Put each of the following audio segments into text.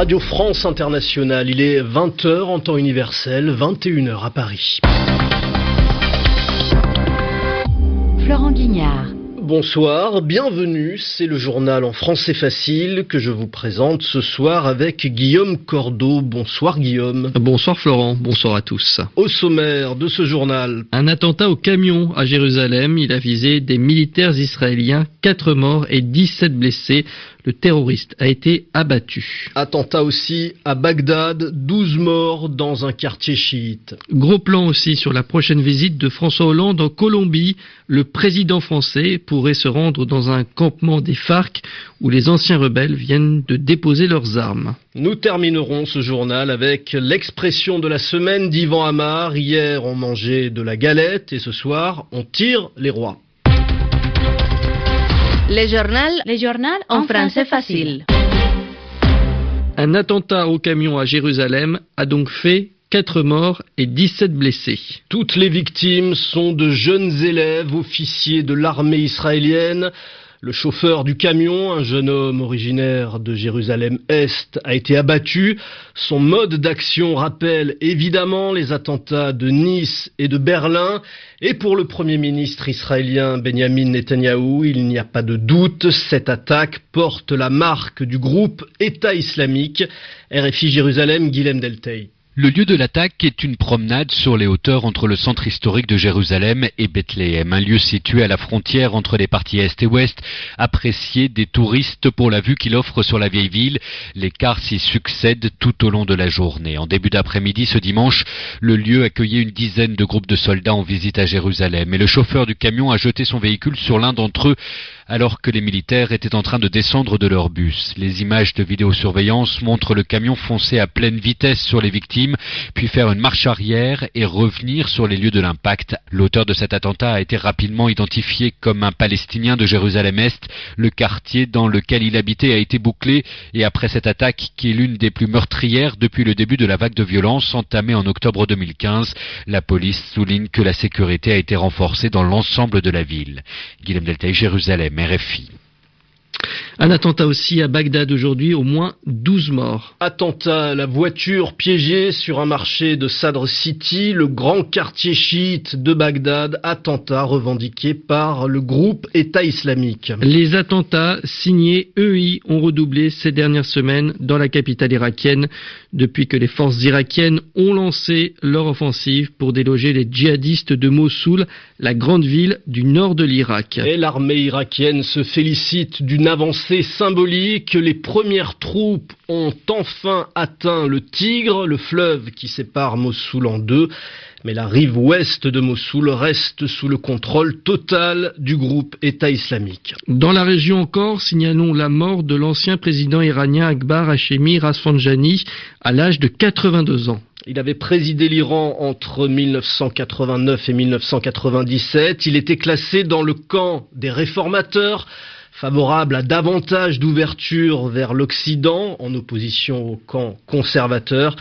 Radio France Internationale, il est 20h en temps universel, 21h à Paris. Florent Guignard. Bonsoir, bienvenue, c'est le journal en français facile que je vous présente ce soir avec Guillaume Cordeau. Bonsoir Guillaume. Bonsoir Florent, bonsoir à tous. Au sommaire de ce journal. Un attentat au camion à Jérusalem, il a visé des militaires israéliens, 4 morts et 17 blessés le terroriste a été abattu. Attentat aussi à Bagdad, 12 morts dans un quartier chiite. Gros plan aussi sur la prochaine visite de François Hollande en Colombie. Le président français pourrait se rendre dans un campement des FARC où les anciens rebelles viennent de déposer leurs armes. Nous terminerons ce journal avec l'expression de la semaine d'Ivan Amar. Hier, on mangeait de la galette et ce soir, on tire les rois. Les journal en français facile. Un attentat au camion à Jérusalem a donc fait 4 morts et 17 blessés. Toutes les victimes sont de jeunes élèves officiers de l'armée israélienne. Le chauffeur du camion, un jeune homme originaire de Jérusalem-Est, a été abattu. Son mode d'action rappelle évidemment les attentats de Nice et de Berlin. Et pour le Premier ministre israélien Benjamin Netanyahou, il n'y a pas de doute, cette attaque porte la marque du groupe État islamique. RFI Jérusalem, Guilhem Deltey. Le lieu de l'attaque est une promenade sur les hauteurs entre le centre historique de Jérusalem et Bethléem, un lieu situé à la frontière entre les parties est et ouest, apprécié des touristes pour la vue qu'il offre sur la vieille ville. Les cars s'y succèdent tout au long de la journée. En début d'après-midi ce dimanche, le lieu accueillait une dizaine de groupes de soldats en visite à Jérusalem et le chauffeur du camion a jeté son véhicule sur l'un d'entre eux alors que les militaires étaient en train de descendre de leur bus. Les images de vidéosurveillance montrent le camion foncer à pleine vitesse sur les victimes, puis faire une marche arrière et revenir sur les lieux de l'impact. L'auteur de cet attentat a été rapidement identifié comme un Palestinien de Jérusalem-Est. Le quartier dans lequel il habitait a été bouclé et après cette attaque qui est l'une des plus meurtrières depuis le début de la vague de violence entamée en octobre 2015, la police souligne que la sécurité a été renforcée dans l'ensemble de la ville. Guillaume Deltaï, Jérusalem. RFI. Un attentat aussi à Bagdad aujourd'hui, au moins 12 morts. Attentat la voiture piégée sur un marché de Sadr City, le grand quartier chiite de Bagdad. Attentat revendiqué par le groupe État islamique. Les attentats signés EI ont redoublé ces dernières semaines dans la capitale irakienne depuis que les forces irakiennes ont lancé leur offensive pour déloger les djihadistes de Mossoul, la grande ville du nord de l'Irak. Et l'armée irakienne se félicite d'une avancée symbolique. Les premières troupes ont enfin atteint le Tigre, le fleuve qui sépare Mossoul en deux. Mais la rive ouest de Mossoul reste sous le contrôle total du groupe État islamique. Dans la région encore, signalons la mort de l'ancien président iranien Akbar Hashemi Rafsanjani à l'âge de 82 ans. Il avait présidé l'Iran entre 1989 et 1997. Il était classé dans le camp des réformateurs favorable à davantage d'ouverture vers l'Occident en opposition au camp conservateur.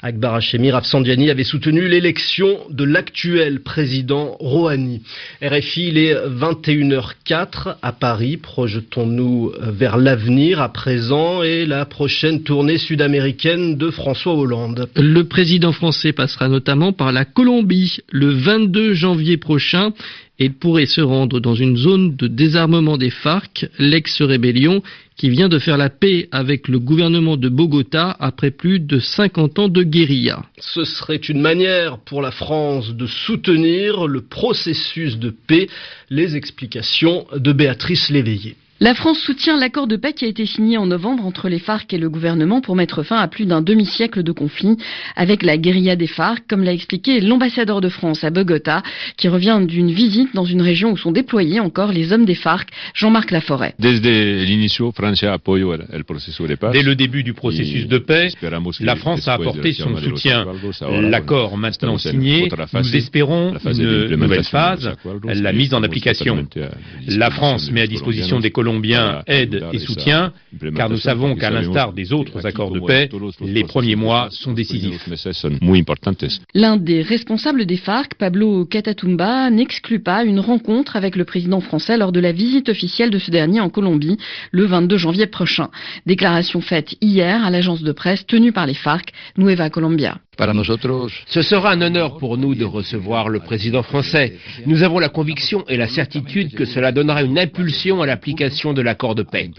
Akbar Hashemi Rafsandiani avait soutenu l'élection de l'actuel président Rouhani. RFI, il est 21h04 à Paris. Projetons-nous vers l'avenir à présent et la prochaine tournée sud-américaine de François Hollande. Le président français passera notamment par la Colombie le 22 janvier prochain et pourrait se rendre dans une zone de désarmement des FARC, l'ex-rébellion, qui vient de faire la paix avec le gouvernement de Bogota après plus de 50 ans de guérilla. Ce serait une manière pour la France de soutenir le processus de paix, les explications de Béatrice Léveillé. La France soutient l'accord de paix qui a été signé en novembre entre les FARC et le gouvernement pour mettre fin à plus d'un demi-siècle de conflit avec la guérilla des FARC, comme l'a expliqué l'ambassadeur de France à Bogota, qui revient d'une visite dans une région où sont déployés encore les hommes des FARC, Jean-Marc Laforêt. Dès le début du processus de paix, la France a apporté son soutien. L'accord maintenant signé, nous espérons une nouvelle phase, la mise en application. La France met à disposition des colons colombien aide et soutient, car nous savons qu'à l'instar des autres accords de paix, les premiers mois sont décisifs. L'un des responsables des FARC, Pablo Catatumba, n'exclut pas une rencontre avec le président français lors de la visite officielle de ce dernier en Colombie le 22 janvier prochain. Déclaration faite hier à l'agence de presse tenue par les FARC, Nueva Colombia. Ce sera un honneur pour nous de recevoir le président français. Nous avons la conviction et la certitude que cela donnera une impulsion à l'application de l'accord de paix.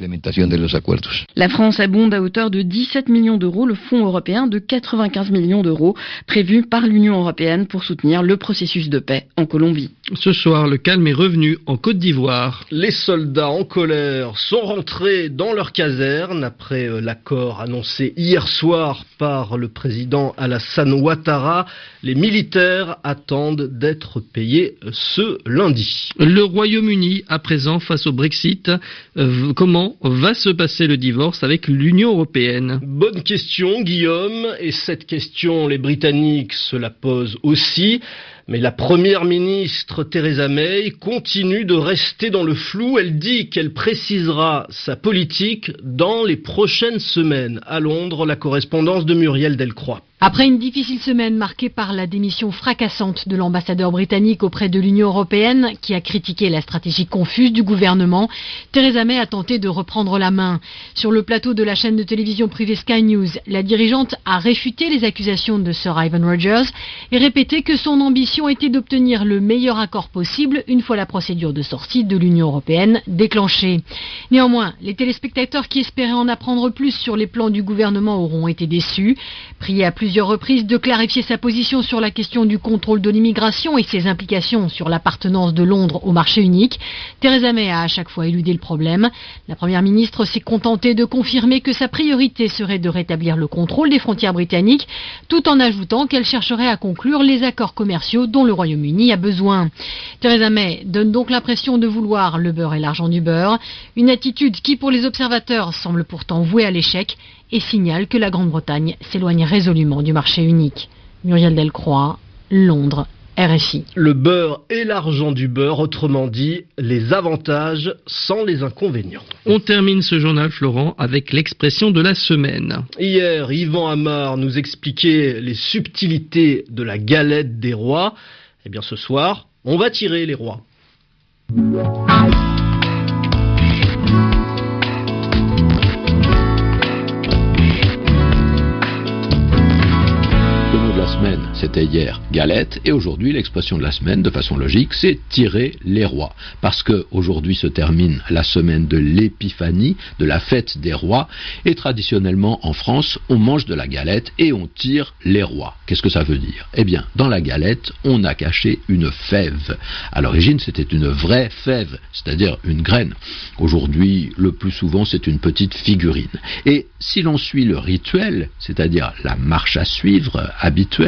La France abonde à hauteur de 17 millions d'euros le fonds européen de 95 millions d'euros prévu par l'Union européenne pour soutenir le processus de paix en Colombie. Ce soir, le calme est revenu en Côte d'Ivoire. Les soldats en colère sont rentrés dans leur caserne après euh, l'accord annoncé hier soir par le président Alassane San Ouattara. Les militaires attendent d'être payés ce lundi. Le Royaume-Uni, à présent, face au Brexit, euh, comment va se passer le divorce avec l'Union européenne? Bonne question, Guillaume. Et cette question, les Britanniques se la posent aussi. Mais la première ministre Theresa May continue de rester dans le flou. Elle dit qu'elle précisera sa politique dans les prochaines semaines. À Londres, la correspondance de Muriel Delcroix. Après une difficile semaine marquée par la démission fracassante de l'ambassadeur britannique auprès de l'Union européenne, qui a critiqué la stratégie confuse du gouvernement, Theresa May a tenté de reprendre la main. Sur le plateau de la chaîne de télévision privée Sky News, la dirigeante a réfuté les accusations de Sir Ivan Rogers et répété que son ambition était d'obtenir le meilleur accord possible une fois la procédure de sortie de l'Union européenne déclenchée. Néanmoins, les téléspectateurs qui espéraient en apprendre plus sur les plans du gouvernement auront été déçus. Priés à plusieurs reprises de clarifier sa position sur la question du contrôle de l'immigration et ses implications sur l'appartenance de Londres au marché unique, Theresa May a à chaque fois éludé le problème. La Première ministre s'est contentée de confirmer que sa priorité serait de rétablir le contrôle des frontières britanniques, tout en ajoutant qu'elle chercherait à conclure les accords commerciaux dont le Royaume-Uni a besoin. Theresa May donne donc l'impression de vouloir le beurre et l'argent du beurre, une attitude qui pour les observateurs semble pourtant vouée à l'échec et signale que la Grande-Bretagne s'éloigne résolument du marché unique. Muriel Delcroix, Londres, RFI. Le beurre et l'argent du beurre, autrement dit, les avantages sans les inconvénients. On termine ce journal, Florent, avec l'expression de la semaine. Hier, Yvan Amar nous expliquait les subtilités de la galette des rois. Eh bien, ce soir, on va tirer les rois. C'était hier galette, et aujourd'hui l'expression de la semaine, de façon logique, c'est tirer les rois. Parce que aujourd'hui se termine la semaine de l'épiphanie, de la fête des rois, et traditionnellement en France, on mange de la galette et on tire les rois. Qu'est-ce que ça veut dire? Eh bien, dans la galette, on a caché une fève. À l'origine, c'était une vraie fève, c'est-à-dire une graine. Aujourd'hui, le plus souvent, c'est une petite figurine. Et si l'on suit le rituel, c'est-à-dire la marche à suivre habituelle,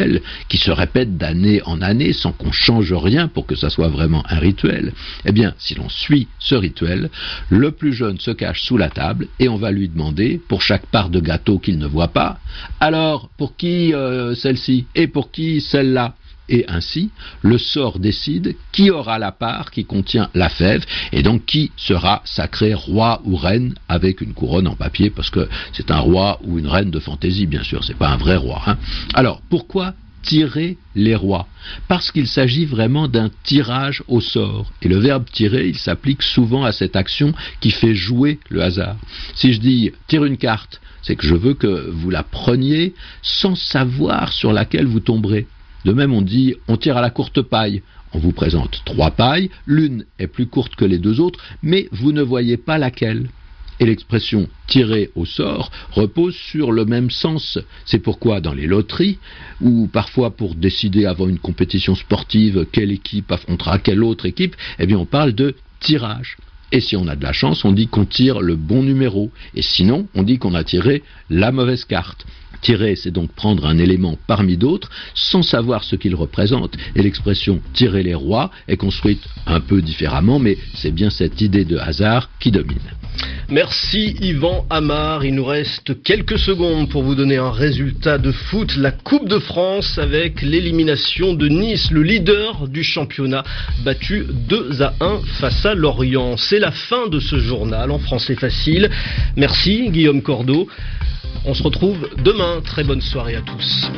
qui se répète d'année en année sans qu'on change rien pour que ça soit vraiment un rituel, eh bien, si l'on suit ce rituel, le plus jeune se cache sous la table et on va lui demander, pour chaque part de gâteau qu'il ne voit pas, alors, pour qui euh, celle-ci? Et pour qui celle-là? Et ainsi, le sort décide qui aura la part qui contient la fève, et donc qui sera sacré roi ou reine avec une couronne en papier, parce que c'est un roi ou une reine de fantaisie, bien sûr, c'est pas un vrai roi. Hein. Alors, pourquoi tirer les rois, parce qu'il s'agit vraiment d'un tirage au sort. Et le verbe tirer, il s'applique souvent à cette action qui fait jouer le hasard. Si je dis tire une carte, c'est que je veux que vous la preniez sans savoir sur laquelle vous tomberez. De même, on dit on tire à la courte paille. On vous présente trois pailles, l'une est plus courte que les deux autres, mais vous ne voyez pas laquelle. Et l'expression tirer au sort repose sur le même sens. C'est pourquoi dans les loteries, ou parfois pour décider avant une compétition sportive quelle équipe affrontera quelle autre équipe, eh bien on parle de tirage. Et si on a de la chance, on dit qu'on tire le bon numéro. Et sinon, on dit qu'on a tiré la mauvaise carte. Tirer, c'est donc prendre un élément parmi d'autres sans savoir ce qu'il représente. Et l'expression tirer les rois est construite un peu différemment, mais c'est bien cette idée de hasard qui domine. Merci Yvan Amar. Il nous reste quelques secondes pour vous donner un résultat de foot. La Coupe de France avec l'élimination de Nice, le leader du championnat, battu 2 à 1 face à Lorient. C'est la fin de ce journal en français facile. Merci Guillaume Cordeau. On se retrouve demain. Très bonne soirée à tous.